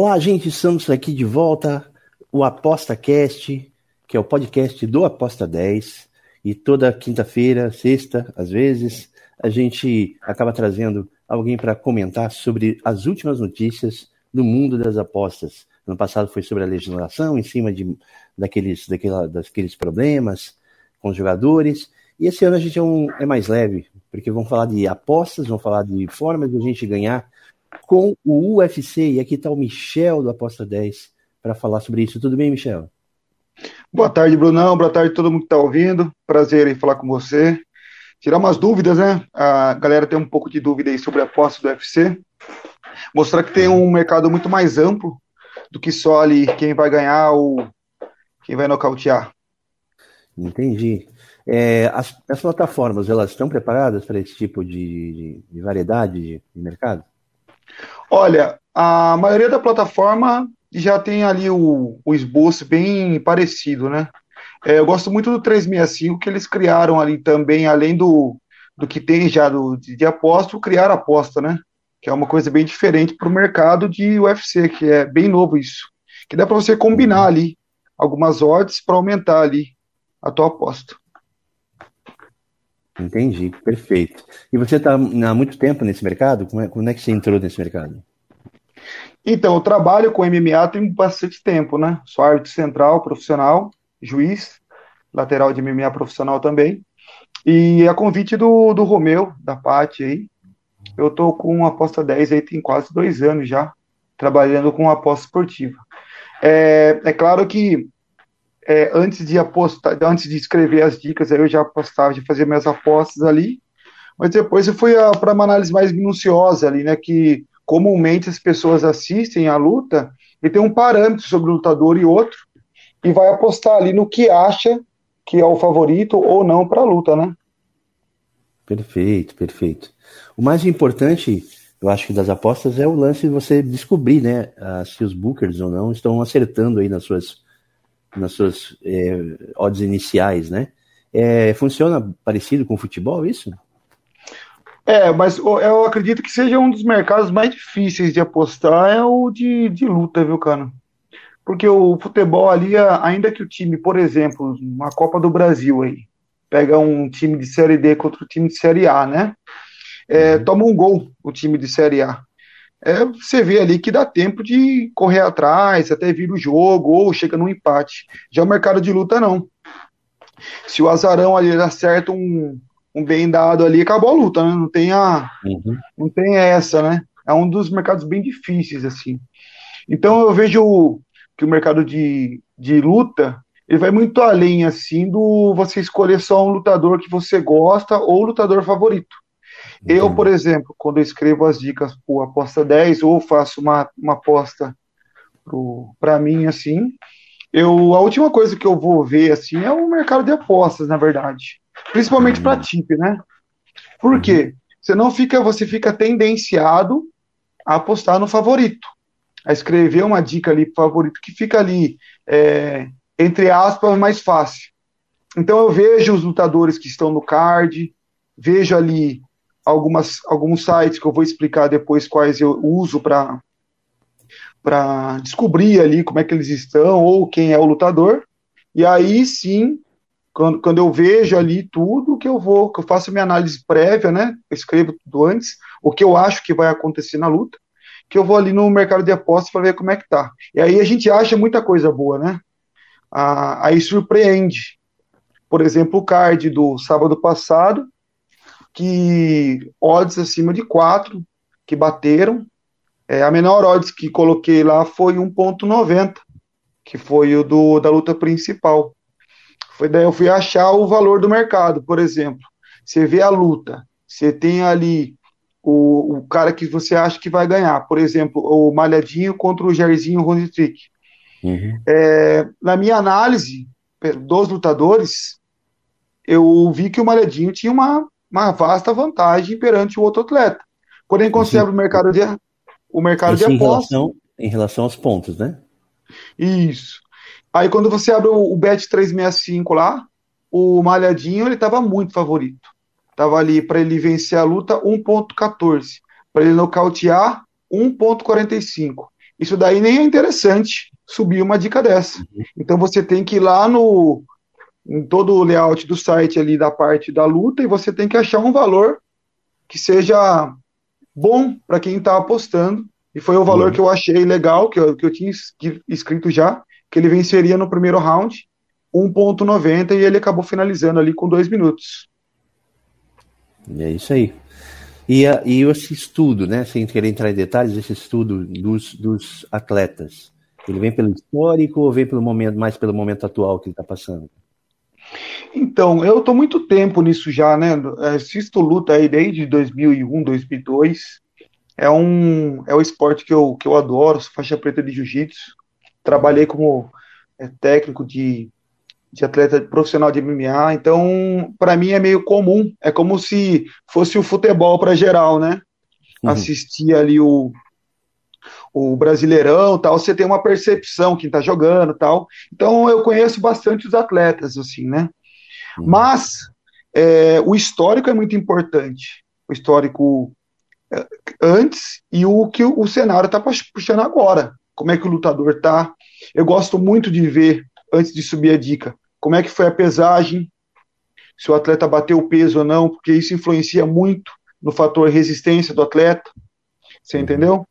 Olá, gente, estamos aqui de volta. O ApostaCast, que é o podcast do Aposta 10. E toda quinta-feira, sexta, às vezes, a gente acaba trazendo alguém para comentar sobre as últimas notícias do mundo das apostas. No passado foi sobre a legislação, em cima de, daqueles, daquela, daqueles problemas com os jogadores. E esse ano a gente é, um, é mais leve, porque vamos falar de apostas, vamos falar de formas de a gente ganhar com o UFC. E aqui está o Michel do Aposta 10 para falar sobre isso. Tudo bem, Michel? Boa tarde, Brunão. Boa tarde a todo mundo que está ouvindo. Prazer em falar com você. Tirar umas dúvidas, né? A galera tem um pouco de dúvida aí sobre a aposta do UFC. Mostrar que tem um mercado muito mais amplo do que só ali quem vai ganhar ou quem vai nocautear. Entendi. É, as, as, plataformas, elas estão preparadas para esse tipo de, de, de variedade de, de, mercado? Olha, a maioria da plataforma já tem ali o, o esboço bem parecido, né? É, eu gosto muito do 365 que eles criaram ali também, além do, do que tem já do, de, de aposta, criar aposta, né? que é uma coisa bem diferente para o mercado de UFC, que é bem novo isso. Que dá para você combinar ali algumas odds para aumentar ali a tua aposta. Entendi, perfeito. E você está há muito tempo nesse mercado? Como é, como é que você entrou nesse mercado? Então, eu trabalho com MMA tem bastante tempo, né? Sou árbitro central, profissional, juiz, lateral de MMA profissional também. E a convite do, do Romeu, da Pati aí, eu tô com aposta 10 aí tem quase dois anos já, trabalhando com aposta esportiva. É, é claro que é, antes de apostar, antes de escrever as dicas, eu já apostava, de fazer minhas apostas ali, mas depois eu fui para uma análise mais minuciosa ali, né, que comumente as pessoas assistem à luta e tem um parâmetro sobre o lutador e outro, e vai apostar ali no que acha que é o favorito ou não para a luta, né? Perfeito, perfeito. O mais importante, eu acho que das apostas é o lance de você descobrir, né, se os bookers ou não estão acertando aí nas suas, nas suas é, odds iniciais, né? É, funciona parecido com o futebol, isso? É, mas eu acredito que seja um dos mercados mais difíceis de apostar é o de, de luta, viu, cara? Porque o futebol ali, ainda que o time, por exemplo, uma Copa do Brasil aí, pega um time de Série D contra o time de Série A, né? é, uhum. toma um gol o time de Série A. É, você vê ali que dá tempo de correr atrás, até vir o jogo, ou chega no empate. Já o mercado de luta, não. Se o azarão ali acerta um, um bem dado ali, acabou a luta, né? Não tem a. Uhum. Não tem essa, né? É um dos mercados bem difíceis, assim. Então eu vejo que o mercado de, de luta ele vai muito além, assim, do você escolher só um lutador que você gosta ou lutador favorito. Eu, por exemplo, quando eu escrevo as dicas por aposta 10 ou faço uma, uma aposta para mim, assim, eu, a última coisa que eu vou ver, assim, é o mercado de apostas, na verdade. Principalmente para tip, né? Por quê? Você não fica, você fica tendenciado a apostar no favorito. A escrever uma dica ali pro favorito que fica ali, é, entre aspas, mais fácil. Então eu vejo os lutadores que estão no card, vejo ali algumas, alguns sites que eu vou explicar depois quais eu uso para para descobrir ali como é que eles estão ou quem é o lutador. E aí sim, quando, quando eu vejo ali tudo que eu vou, que eu faço minha análise prévia, né? Eu escrevo tudo antes, o que eu acho que vai acontecer na luta, que eu vou ali no mercado de apostas para ver como é que tá. E aí a gente acha muita coisa boa, né? Ah, aí surpreende. Por exemplo, o card do sábado passado, que odds acima de 4 que bateram. É, a menor odds que coloquei lá foi 1.90, que foi o do, da luta principal. Foi daí eu fui achar o valor do mercado, por exemplo. Você vê a luta, você tem ali o, o cara que você acha que vai ganhar, por exemplo, o Malhadinho contra o Jairzinho Ronitrick. Uhum. É, na minha análise dos lutadores, eu vi que o Malhadinho tinha uma, uma vasta vantagem perante o outro atleta. Quando a gente considera o mercado de, o mercado de apostas. Em relação, em relação aos pontos, né? Isso. Aí quando você abre o, o Bet 365 lá, o Malhadinho ele estava muito favorito. Tava ali para ele vencer a luta 1.14, para ele nocautear 1.45. Isso daí nem é interessante subir uma dica dessa. Uhum. Então você tem que ir lá no em todo o layout do site ali da parte da luta e você tem que achar um valor que seja bom para quem está apostando. E foi o valor uhum. que eu achei legal, que eu, que eu tinha escrito já, que ele venceria no primeiro round, 1.90, e ele acabou finalizando ali com dois minutos. É isso aí. E, e esse estudo, né, sem querer entrar em detalhes, esse estudo dos, dos atletas, ele vem pelo histórico ou vem pelo momento, mais pelo momento atual que ele está passando? Então, eu estou muito tempo nisso já, né? Assisto luta aí desde 2001, 2002. É um é o esporte que eu, que eu adoro, sou faixa preta de jiu-jitsu. Trabalhei como é, técnico de de atleta profissional de MMA, então para mim é meio comum, é como se fosse o futebol para geral, né? Uhum. Assistir ali o, o Brasileirão, tal, você tem uma percepção quem tá jogando, tal. Então eu conheço bastante os atletas assim, né? Uhum. Mas é, o histórico é muito importante, o histórico é, antes e o que o cenário tá puxando agora. Como é que o lutador tá? Eu gosto muito de ver antes de subir a dica, como é que foi a pesagem, se o atleta bateu o peso ou não, porque isso influencia muito no fator resistência do atleta. Você uhum. entendeu?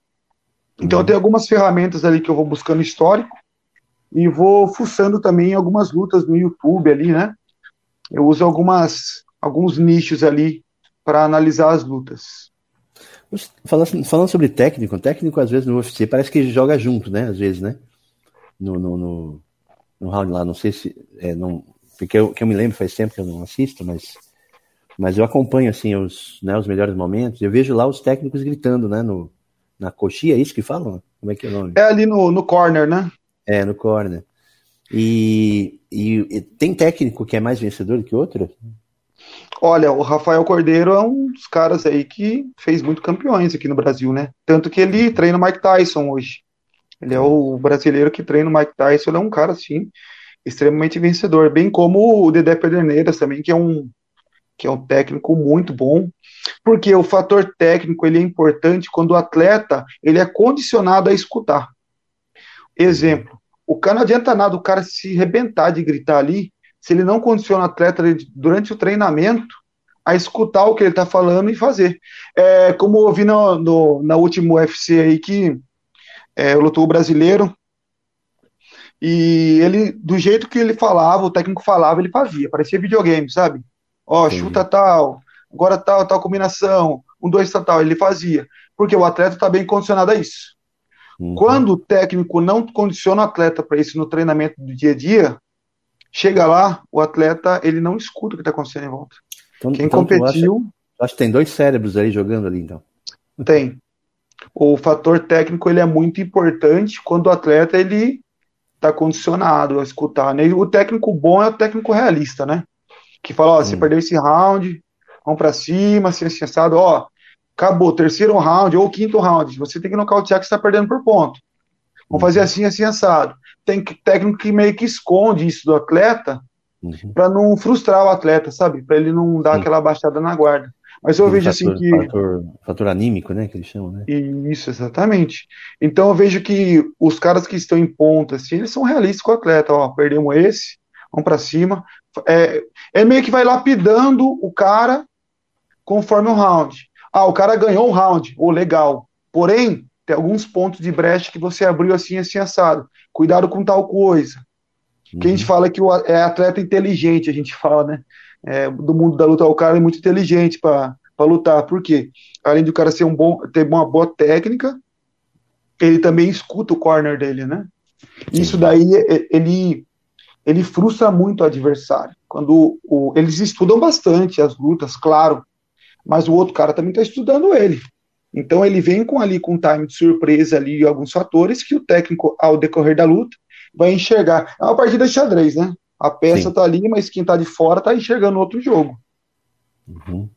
Então, tem algumas ferramentas ali que eu vou buscando histórico e vou fuçando também algumas lutas no YouTube ali, né? Eu uso algumas, alguns nichos ali para analisar as lutas. Falando, falando sobre técnico, técnico às vezes no UFC parece que joga junto, né? Às vezes, né? No, no, no, no round lá, não sei se. É, não, porque eu, que eu me lembro faz tempo que eu não assisto, mas, mas eu acompanho assim os, né, os melhores momentos. Eu vejo lá os técnicos gritando, né? No, na coxinha, é isso que falam? Como é que é o nome? É ali no, no corner, né? É, no corner. E, e, e, tem técnico que é mais vencedor que outro? Olha, o Rafael Cordeiro é um dos caras aí que fez muito campeões aqui no Brasil, né? Tanto que ele treina o Mike Tyson hoje. Ele é o brasileiro que treina o Mike Tyson, ele é um cara, assim, extremamente vencedor. Bem como o Dedé Pederneiras também, que é um, que é um técnico muito bom. Porque o fator técnico ele é importante quando o atleta ele é condicionado a escutar. Exemplo, o cara não adianta nada o cara se rebentar de gritar ali, se ele não condiciona o atleta durante o treinamento a escutar o que ele está falando e fazer. É, como eu vi no, no, na última UFC aí que é, lutou o brasileiro, e ele, do jeito que ele falava, o técnico falava, ele fazia, parecia videogame, sabe? Ó, chuta tal, agora tal, tal combinação, um, dois, tal, tal, ele fazia, porque o atleta está bem condicionado a isso. Uhum. Quando o técnico não condiciona o atleta para isso no treinamento do dia a dia, chega lá, o atleta ele não escuta o que está acontecendo em volta. Então, Quem então, competiu. Acho que tem dois cérebros aí jogando ali, então. Tem o fator técnico ele é muito importante quando o atleta ele está condicionado a escutar. Né? O técnico bom é o técnico realista, né? Que fala, ó, hum. você perdeu esse round, vamos para cima, assim, assim, assado, ó, acabou, terceiro round ou quinto round, você tem que nocautear que está perdendo por ponto. Vamos fazer uhum. assim, assim, assado. Tem técnico que meio que esconde isso do atleta uhum. para não frustrar o atleta, sabe? Para ele não dar aquela baixada na guarda. Mas eu vejo assim fator, assim que. Fator, fator anímico, né? Que eles chamam, né? Isso, exatamente. Então eu vejo que os caras que estão em ponta, assim, eles são realistas com o atleta. Ó, perdemos esse, vamos para cima. É, é meio que vai lapidando o cara conforme o round. Ah, o cara ganhou um round, ou oh, legal. Porém, tem alguns pontos de brecha que você abriu assim, assim, assado. Cuidado com tal coisa. Uhum. Que a gente uhum. fala que o, é atleta inteligente, a gente fala, né? é, do mundo da luta, o cara é muito inteligente para lutar. Por quê? Além de o cara ser um bom, ter uma boa técnica, ele também escuta o corner dele, né? Isso daí ele ele frustra muito o adversário. Quando o, eles estudam bastante as lutas, claro, mas o outro cara também está estudando ele. Então ele vem com ali com um time de surpresa ali alguns fatores que o técnico ao decorrer da luta vai enxergar. É uma partida de xadrez, né? A peça Sim. tá ali, mas quem tá de fora tá enxergando outro jogo. Uhum.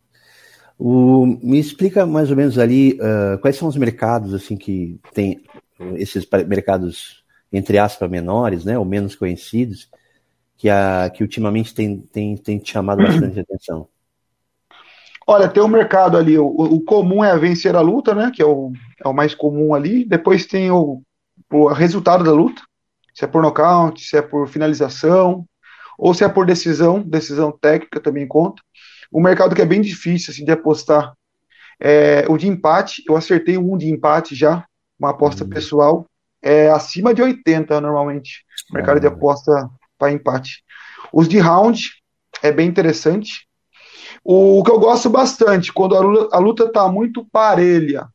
O, me explica mais ou menos ali uh, quais são os mercados assim que tem esses mercados entre aspas menores, né, ou menos conhecidos, que, a, que ultimamente tem, tem, tem te chamado bastante atenção. Olha, tem o um mercado ali, o, o, comum é vencer a luta, né, que é o, é o mais comum ali. Depois tem o, o resultado da luta, se é por nocaute, se é por finalização, ou se é por decisão, decisão técnica também conta. O mercado que é bem difícil assim, de apostar é o de empate. Eu acertei um de empate já, uma aposta uhum. pessoal. É acima de 80 normalmente. Mercado uhum. de aposta para empate. Os de round é bem interessante. O que eu gosto bastante, quando a luta, a luta tá muito parelha.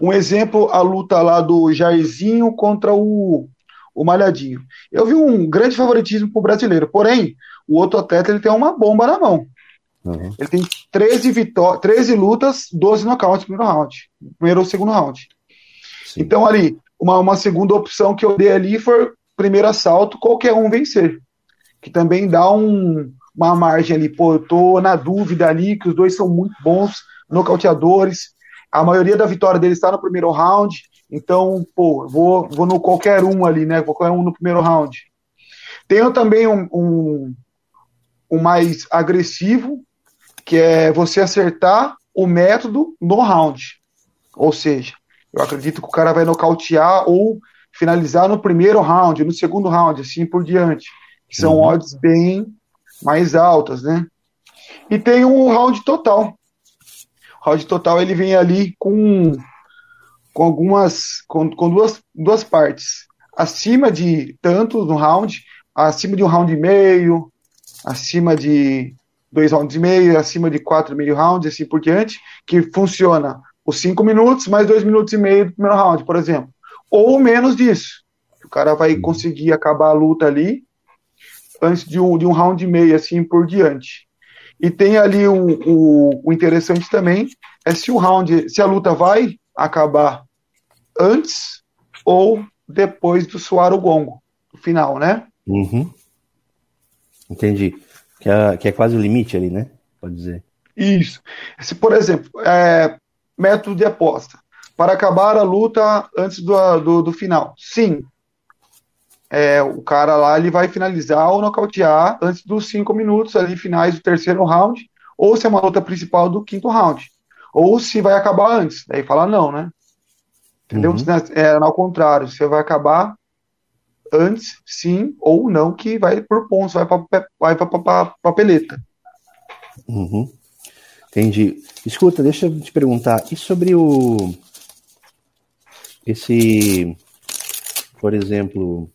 Um exemplo, a luta lá do Jairzinho contra o, o Malhadinho. Eu vi um grande favoritismo para o brasileiro, porém, o outro atleta ele tem uma bomba na mão. Uhum. Ele tem 13, vitó 13 lutas, 12 nocautes no primeiro round. Primeiro ou segundo round. Sim. Então, ali, uma, uma segunda opção que eu dei ali foi primeiro assalto, qualquer um vencer. Que também dá um, uma margem ali. Pô, eu tô na dúvida ali, que os dois são muito bons nocauteadores. A maioria da vitória deles está no primeiro round. Então, pô, vou, vou no qualquer um ali, né? Qualquer um no primeiro round. Tenho também um, um, um mais agressivo, que é você acertar o método no round. Ou seja, eu acredito que o cara vai nocautear ou finalizar no primeiro round, no segundo round, assim por diante. Que são uhum. odds bem mais altas, né? E tem um round total. O round total ele vem ali com, com algumas com, com duas, duas partes. Acima de tanto no round, acima de um round e meio, acima de dois rounds e meio, acima de quatro e meio rounds, assim por diante, que funciona os cinco minutos mais dois minutos e meio do primeiro round, por exemplo. Ou menos disso. O cara vai uhum. conseguir acabar a luta ali antes de um, de um round e meio, assim por diante. E tem ali o, o, o interessante também é se o round, se a luta vai acabar antes ou depois do soar o gongo, no final, né? Uhum. Entendi. Que é, que é quase o limite ali, né? Pode dizer. Isso. Se, por exemplo, é, método de aposta. Para acabar a luta antes do, do, do final. Sim. É, o cara lá ele vai finalizar ou nocautear antes dos cinco minutos ali finais do terceiro round, ou se é uma luta principal do quinto round. Ou se vai acabar antes. Daí fala não, né? Entendeu? Uhum. É, ao contrário, você vai acabar antes, sim ou não, que vai por pontos, vai para vai pra papeleta. Uhum. Entendi. Escuta, deixa eu te perguntar, e sobre o. Esse. Por exemplo.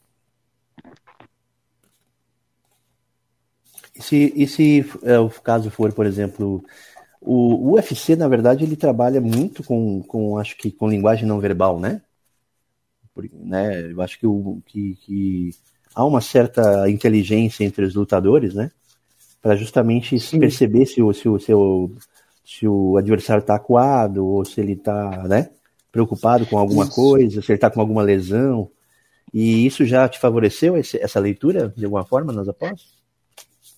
E se, e se é, o caso for, por exemplo, o, o UFC, na verdade, ele trabalha muito com, com, acho que, com linguagem não verbal, né? né? Eu acho que, o, que, que há uma certa inteligência entre os lutadores, né? Para justamente Sim. perceber se o, se, o, se, o, se o adversário está acuado ou se ele está né, preocupado com alguma isso. coisa, se ele está com alguma lesão. E isso já te favoreceu esse, essa leitura, de alguma forma, nas apostas?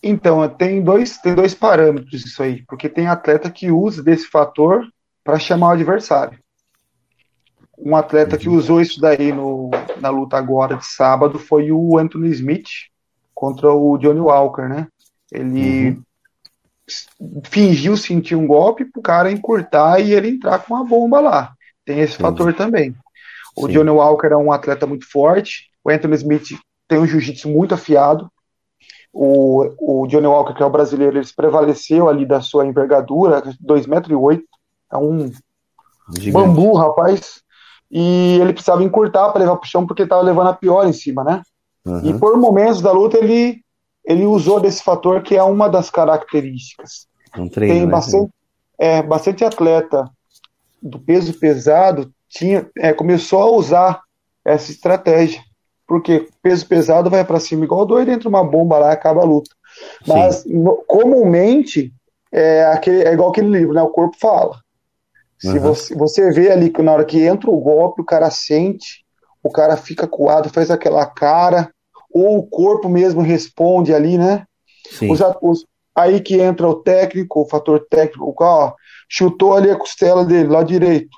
Então, tem dois, tem dois parâmetros isso aí, porque tem atleta que usa desse fator para chamar o adversário um atleta que usou isso daí no, na luta agora de sábado foi o Anthony Smith contra o Johnny Walker, né? Ele uhum. fingiu sentir um golpe pro cara encurtar e ele entrar com uma bomba lá. Tem esse Sim. fator também. O Sim. Johnny Walker é um atleta muito forte, o Anthony Smith tem um jiu-jitsu muito afiado. O, o Johnny Walker, que é o brasileiro, ele prevaleceu ali da sua envergadura, 2,8 metros. E oito, é um Gigante. bambu, rapaz e ele precisava encurtar para levar para o chão porque estava levando a pior em cima, né? Uhum. E por momentos da luta ele, ele usou desse fator que é uma das características. Um treino, Tem né? bastante, é, bastante atleta do peso pesado tinha, é, começou a usar essa estratégia. Porque peso pesado vai para cima igual doido, entra uma bomba lá acaba a luta. Mas no, comumente é, aquele, é igual aquele livro, né? O corpo fala. Se uhum. você, você vê ali que na hora que entra o golpe, o cara sente o cara fica coado, faz aquela cara, ou o corpo mesmo responde ali, né? Os, os, aí que entra o técnico, o fator técnico, o ó, chutou ali a costela dele, lado direito.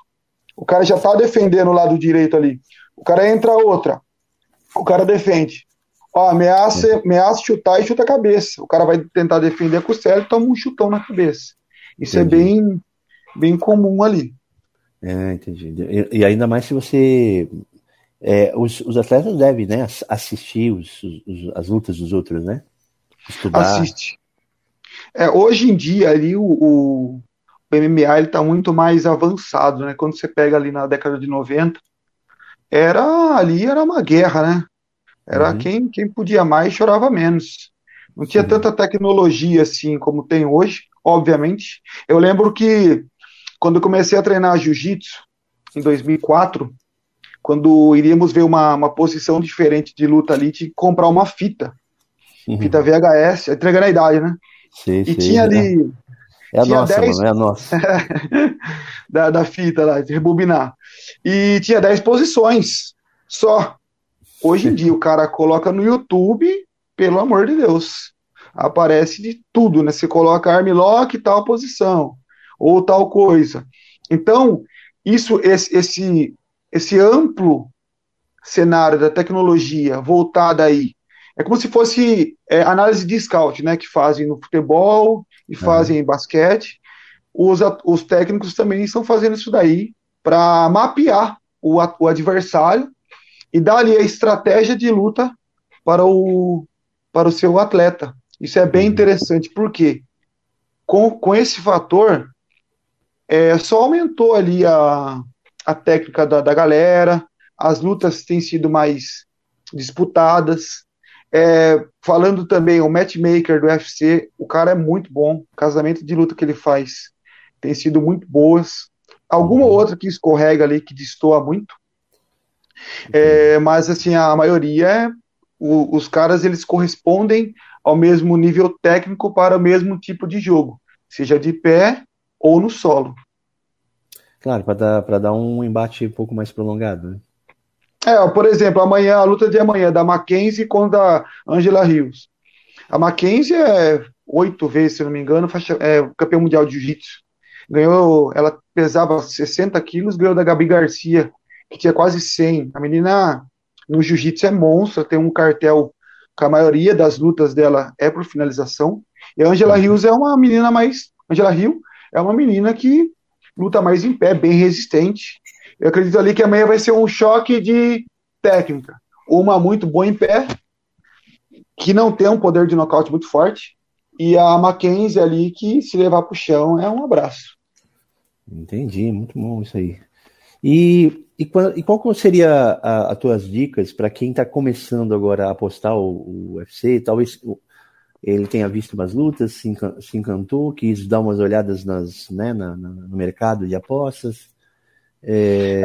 O cara já tá defendendo o lado direito ali. O cara entra outra. O cara defende. Ó, ameaça, ameaça chutar e chuta a cabeça. O cara vai tentar defender a costela e toma um chutão na cabeça. Isso é entendi. é bem, bem comum ali. É, entendi. E, e ainda mais se você. É, os, os, atletas devem né, assistir os, os, as lutas dos outros, né? Estudar. Assiste. É, hoje em dia, ali, o, o, o MMA está muito mais avançado, né? Quando você pega ali na década de 90, era ali era uma guerra, né? Era uhum. quem, quem podia mais chorava menos. Não tinha Sim. tanta tecnologia assim como tem hoje, obviamente. Eu lembro que quando eu comecei a treinar jiu-jitsu, em 2004, quando iríamos ver uma, uma posição diferente de luta ali, tinha que comprar uma fita. Uhum. Fita VHS, entregando a idade, né? Sim, e sim, tinha ali é a nossa, dez... mano, é a nossa. da, da fita lá, de rebobinar. E tinha 10 posições só. Hoje em dia o cara coloca no YouTube, pelo amor de Deus. Aparece de tudo, né? Você coloca armlock tal posição, ou tal coisa. Então, isso, esse, esse, esse amplo cenário da tecnologia voltada aí é como se fosse é, análise de scout, né? Que fazem no futebol e fazem em basquete. Os, os técnicos também estão fazendo isso daí para mapear o, o adversário e dar ali a estratégia de luta para o, para o seu atleta. Isso é bem uhum. interessante, porque com, com esse fator, é, só aumentou ali a, a técnica da, da galera, as lutas têm sido mais disputadas, é, falando também, o matchmaker do UFC, o cara é muito bom. Casamento de luta que ele faz tem sido muito boas. Alguma uhum. outra que escorrega ali, que destoa muito. É, mas, assim, a maioria, é, o, os caras, eles correspondem ao mesmo nível técnico para o mesmo tipo de jogo. Seja de pé ou no solo. Claro, para dar, dar um embate um pouco mais prolongado, né? É, por exemplo, amanhã, a luta de amanhã da Mackenzie contra a Angela Rios. A Mackenzie é oito vezes, se não me engano, faixa, é campeão mundial de jiu-jitsu. Ganhou, ela pesava 60 quilos, ganhou da Gabi Garcia, que tinha quase 100. A menina no jiu-jitsu é monstro, tem um cartel que a maioria das lutas dela é por finalização. E a Angela Rios é uma menina mais. Angela Rio é uma menina que luta mais em pé, bem resistente. Eu acredito ali que amanhã vai ser um choque de técnica. Uma muito boa em pé, que não tem um poder de nocaute muito forte, e a Mackenzie ali que se levar para o chão é um abraço. Entendi, muito bom isso aí. E, e, e qual seria as tuas dicas para quem está começando agora a apostar o, o UFC? Talvez ele tenha visto umas lutas, se, encantou, quis dar umas olhadas nas, né, na, na, no mercado de apostas. É,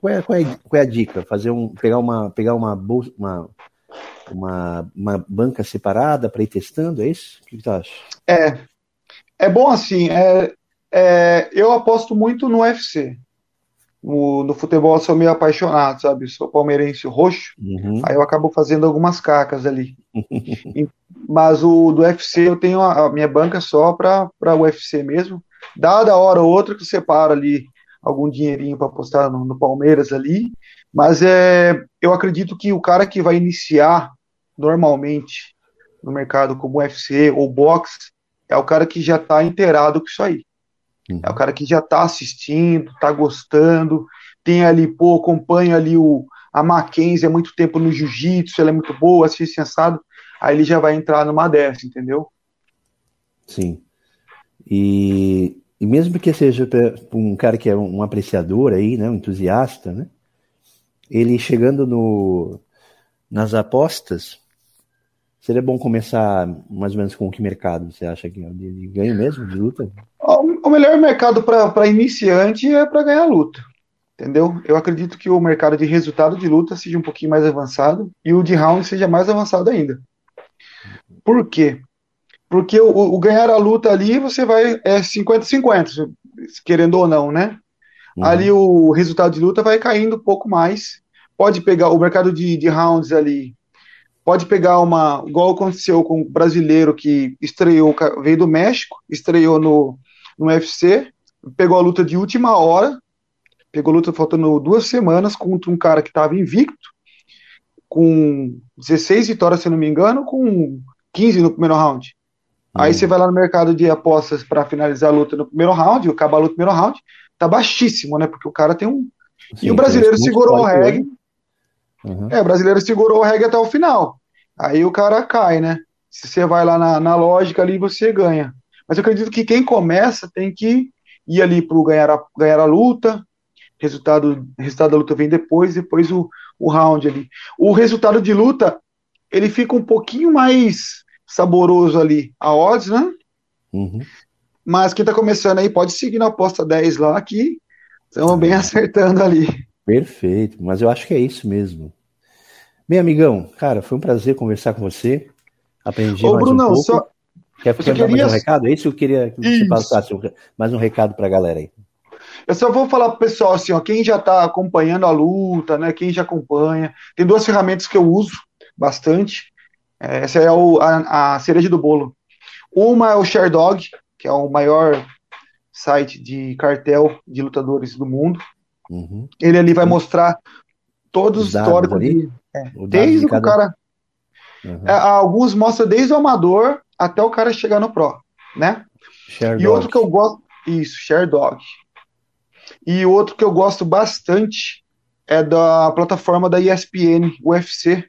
qual, é, qual, é, qual, é, a dica? Fazer um, pegar uma, pegar uma bolsa, uma, uma, uma banca separada para ir testando, é isso? O que, você acha? É, é bom assim. É, é, eu aposto muito no UFC. No, no, futebol eu sou meio apaixonado, sabe? Sou palmeirense roxo, uhum. aí eu acabo fazendo algumas cacas ali. Mas o do UFC eu tenho a, a minha banca só para o UFC mesmo. Dada hora ou outra que separa ali algum dinheirinho para apostar no, no, Palmeiras ali, mas é, eu acredito que o cara que vai iniciar normalmente no mercado como UFC ou boxe é o cara que já está inteirado com isso aí. Uhum. É o cara que já está assistindo, está gostando, tem ali, pô, acompanha ali o, a Mackenzie há muito tempo no jiu-jitsu, ela é muito boa, assiste sensado, aí ele já vai entrar numa dessa, entendeu? Sim. E e mesmo que seja um cara que é um apreciador aí, né, um entusiasta, né, ele chegando no, nas apostas, seria bom começar mais ou menos com que mercado você acha que é de ganho mesmo de luta? O melhor mercado para iniciante é para ganhar luta, entendeu? Eu acredito que o mercado de resultado de luta seja um pouquinho mais avançado e o de round seja mais avançado ainda. Por quê? Porque o, o, ganhar a luta ali, você vai. É 50-50, querendo ou não, né? Uhum. Ali o resultado de luta vai caindo um pouco mais, pode pegar o mercado de, de rounds ali, pode pegar uma, igual aconteceu com o brasileiro que estreou, veio do México, estreou no, no UFC, pegou a luta de última hora, pegou a luta faltando duas semanas contra um cara que estava invicto, com 16 vitórias, se não me engano, com 15 no primeiro round. Aí você vai lá no mercado de apostas para finalizar a luta no primeiro round, acabar a luta no primeiro round, tá baixíssimo, né? Porque o cara tem um. Sim, e o brasileiro segurou o reggae. Uhum. É, o brasileiro segurou o reggae até o final. Aí o cara cai, né? Se você vai lá na, na lógica ali, você ganha. Mas eu acredito que quem começa tem que ir ali pro ganhar a, ganhar a luta. Resultado, resultado da luta vem depois, depois o, o round ali. O resultado de luta, ele fica um pouquinho mais saboroso ali a odds, né? Uhum. Mas quem tá começando aí pode seguir na aposta 10 lá que estamos bem acertando ali. Perfeito, mas eu acho que é isso mesmo. Bem, amigão, cara, foi um prazer conversar com você. Aprendi Ô, mais Bruno, um pouco. Só... Quer, quer queria... mais um recado? É isso que eu queria que você passasse mais um recado para a galera aí. Eu só vou falar pro pessoal assim, ó, quem já está acompanhando a luta, né, quem já acompanha, tem duas ferramentas que eu uso bastante. É, essa é o, a, a cereja do bolo. Uma é o Sherdog, que é o maior site de cartel de lutadores do mundo. Uhum. Ele ali vai mostrar todos os históricos de, é, desde de cada... o cara. Uhum. É, alguns mostram desde o amador até o cara chegar no pro, né? E outro que eu gosto, isso, Share Dog. E outro que eu gosto bastante é da plataforma da ESPN, UFC,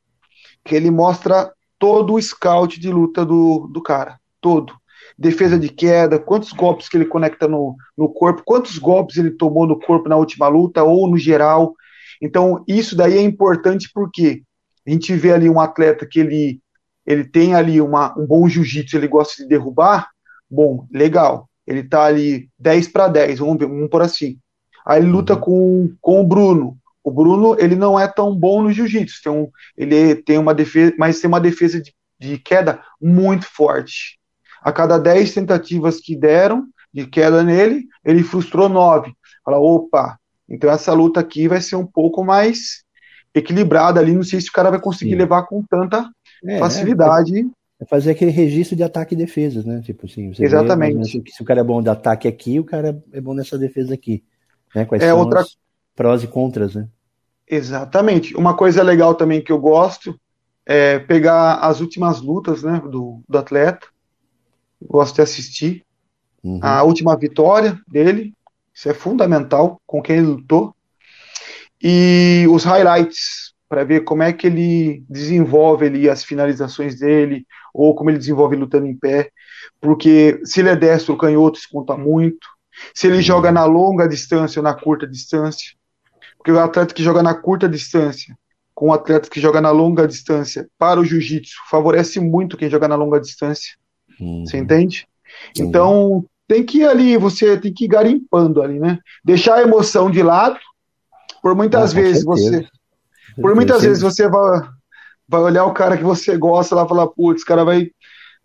que ele mostra todo o scout de luta do, do cara, todo. Defesa de queda, quantos golpes que ele conecta no, no corpo, quantos golpes ele tomou no corpo na última luta ou no geral. Então, isso daí é importante porque a gente vê ali um atleta que ele, ele tem ali uma, um bom jiu-jitsu, ele gosta de derrubar, bom, legal. Ele tá ali 10 para 10, vamos, ver, vamos por assim. Aí ele luta uhum. com, com o Bruno. O Bruno, ele não é tão bom no jiu-jitsu, tem um, ele tem uma defesa, mas tem uma defesa de, de queda muito forte. A cada 10 tentativas que deram de queda nele, ele frustrou 9. Fala, opa, então essa luta aqui vai ser um pouco mais equilibrada ali, não sei se o cara vai conseguir Sim. levar com tanta é, facilidade. É fazer aquele registro de ataque e defesas, né? Tipo assim, Exatamente. Vê, se o cara é bom de ataque aqui, o cara é bom nessa defesa aqui. Né? Quais é são outra... os prós e contras, né? Exatamente. Uma coisa legal também que eu gosto é pegar as últimas lutas né, do, do atleta. Gosto de assistir. Uhum. A última vitória dele. Isso é fundamental com quem ele lutou. E os highlights, para ver como é que ele desenvolve ali as finalizações dele, ou como ele desenvolve lutando em pé. Porque se ele é destro, o canhoto, isso conta muito. Se ele joga na longa distância ou na curta distância. Porque o atleta que joga na curta distância com o atleta que joga na longa distância para o jiu-jitsu favorece muito quem joga na longa distância. Uhum. Você entende? Uhum. Então, tem que ir ali, você tem que ir garimpando ali, né? Deixar a emoção de lado. Por muitas ah, vezes você. Por muitas vezes você vai, vai olhar o cara que você gosta lá e falar, putz, cara vai.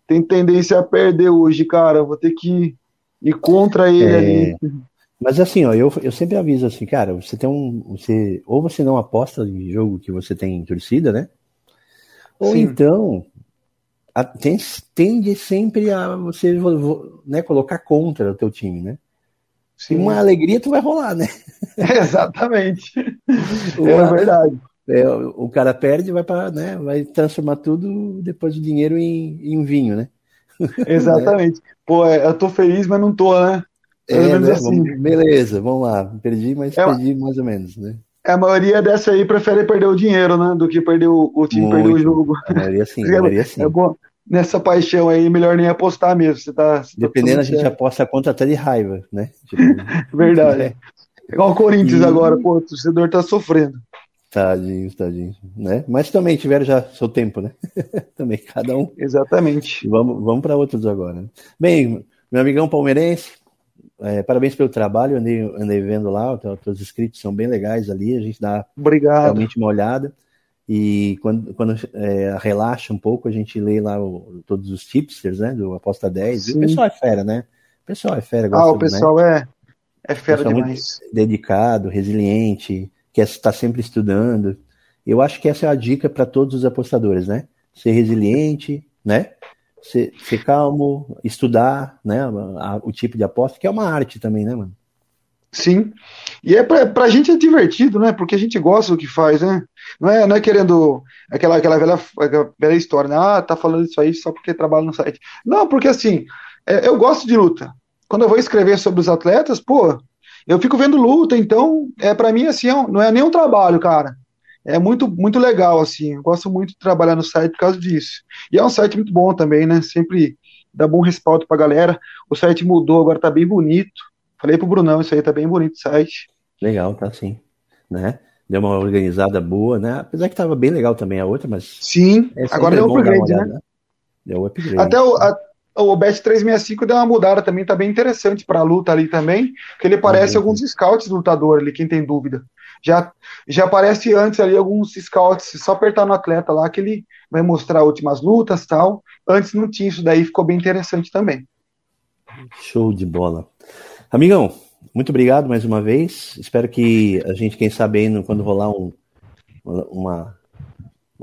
Tem tendência a perder hoje, cara. Vou ter que e contra ele é... ali. Mas assim, ó, eu, eu sempre aviso assim, cara, você tem um. Você, ou você não aposta em jogo que você tem torcida, né? Ou Sim. então a, tem, tende sempre a você né, colocar contra o teu time, né? Sim. Uma alegria tu vai rolar, né? Exatamente. é verdade. É, o cara perde, vai para, né? Vai transformar tudo depois do dinheiro em, em vinho, né? Exatamente. Pô, é, eu tô feliz, mas não tô, né? É, né? assim. beleza, vamos lá. Perdi, mas é, perdi mais ou menos, né? A maioria dessa aí prefere perder o dinheiro, né? Do que perder o, o time Muito. perder o jogo. A maioria sim, a maioria sim. É bom. Nessa paixão aí, melhor nem apostar mesmo. Você tá, você tá Dependendo, tá a gente certo. aposta conta até de raiva, né? Tipo, Verdade. É. Igual o Corinthians e... agora, pô, o torcedor tá sofrendo. Tadinho, tadinho, né? Mas também tiveram já seu tempo, né? também, cada um. Exatamente. Vamos, vamos para outros agora. Né? Bem, meu amigão palmeirense, é, parabéns pelo trabalho, andei, andei vendo lá, os inscritos são bem legais ali, a gente dá Obrigado. realmente uma olhada. E quando, quando é, relaxa um pouco, a gente lê lá o, todos os tipsters, né? Do Aposta 10. o pessoal é fera, né? O pessoal é fera. Ah, o pessoal né? é, é fera demais. dedicado, resiliente, que está sempre estudando. eu acho que essa é a dica para todos os apostadores, né? Ser resiliente, né? Ser, ser calmo, estudar, né? A, a, o tipo de aposta, que é uma arte também, né, mano? Sim. E é pra, pra gente é divertido, né? Porque a gente gosta do que faz, né? Não é, não é querendo aquela, aquela velha, aquela velha história, né? Ah, tá falando isso aí só porque trabalha no site. Não, porque assim, é, eu gosto de luta. Quando eu vou escrever sobre os atletas, pô, eu fico vendo luta, então, é para mim, assim, é não é nem um trabalho, cara. É muito, muito legal, assim. Eu gosto muito de trabalhar no site por causa disso. E é um site muito bom também, né? Sempre dá bom respaldo pra galera. O site mudou, agora tá bem bonito Falei pro Brunão, isso aí tá bem bonito o site. Legal, tá sim. Né? Deu uma organizada boa, né? Apesar que tava bem legal também a outra, mas. Sim, é agora deu um upgrade, né? Deu upgrade. Até o, a, o Bet 365 deu uma mudada também, tá bem interessante pra luta ali também, que ele parece uhum. alguns scouts do lutador ali, quem tem dúvida. Já, já aparece antes ali alguns scouts, só apertar no atleta lá que ele vai mostrar últimas lutas tal. Antes não tinha isso daí, ficou bem interessante também. Show de bola. Amigão, muito obrigado mais uma vez. Espero que a gente, quem sabe, aí, quando rolar um, uma,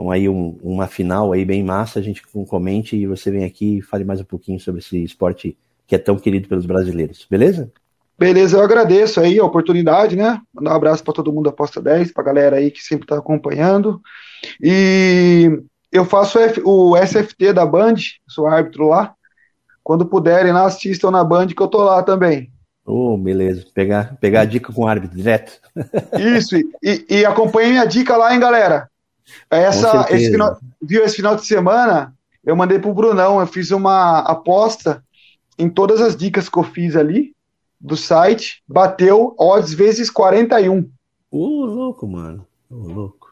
um, aí um, uma final aí bem massa, a gente comente e você vem aqui e fale mais um pouquinho sobre esse esporte que é tão querido pelos brasileiros, beleza? Beleza, eu agradeço aí a oportunidade, né? Mandar um abraço para todo mundo da Aposta 10, para a galera aí que sempre está acompanhando. E eu faço o SFT da Band, sou árbitro lá. Quando puderem lá, assistam na Band que eu tô lá também. Oh, beleza. Pegar, pegar a dica com o árbitro direto. Isso, e, e acompanhe minha dica lá, hein, galera. Essa, esse final, viu esse final de semana? Eu mandei pro Brunão, eu fiz uma aposta em todas as dicas que eu fiz ali do site, bateu odds vezes 41. Ô, uh, louco, mano. Ô, uh, louco.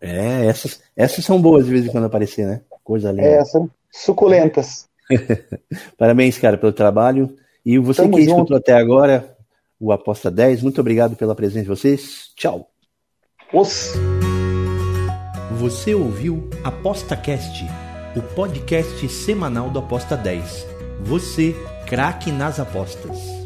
É, essas, essas são boas de vez em quando aparecer, né? Coisa linda. É, são suculentas. Parabéns, cara, pelo trabalho. E você Tamo que junto. escutou até agora, o Aposta 10, muito obrigado pela presença de vocês. Tchau. Os. Você ouviu Aposta Cast, o podcast semanal do Aposta 10. Você, craque nas apostas.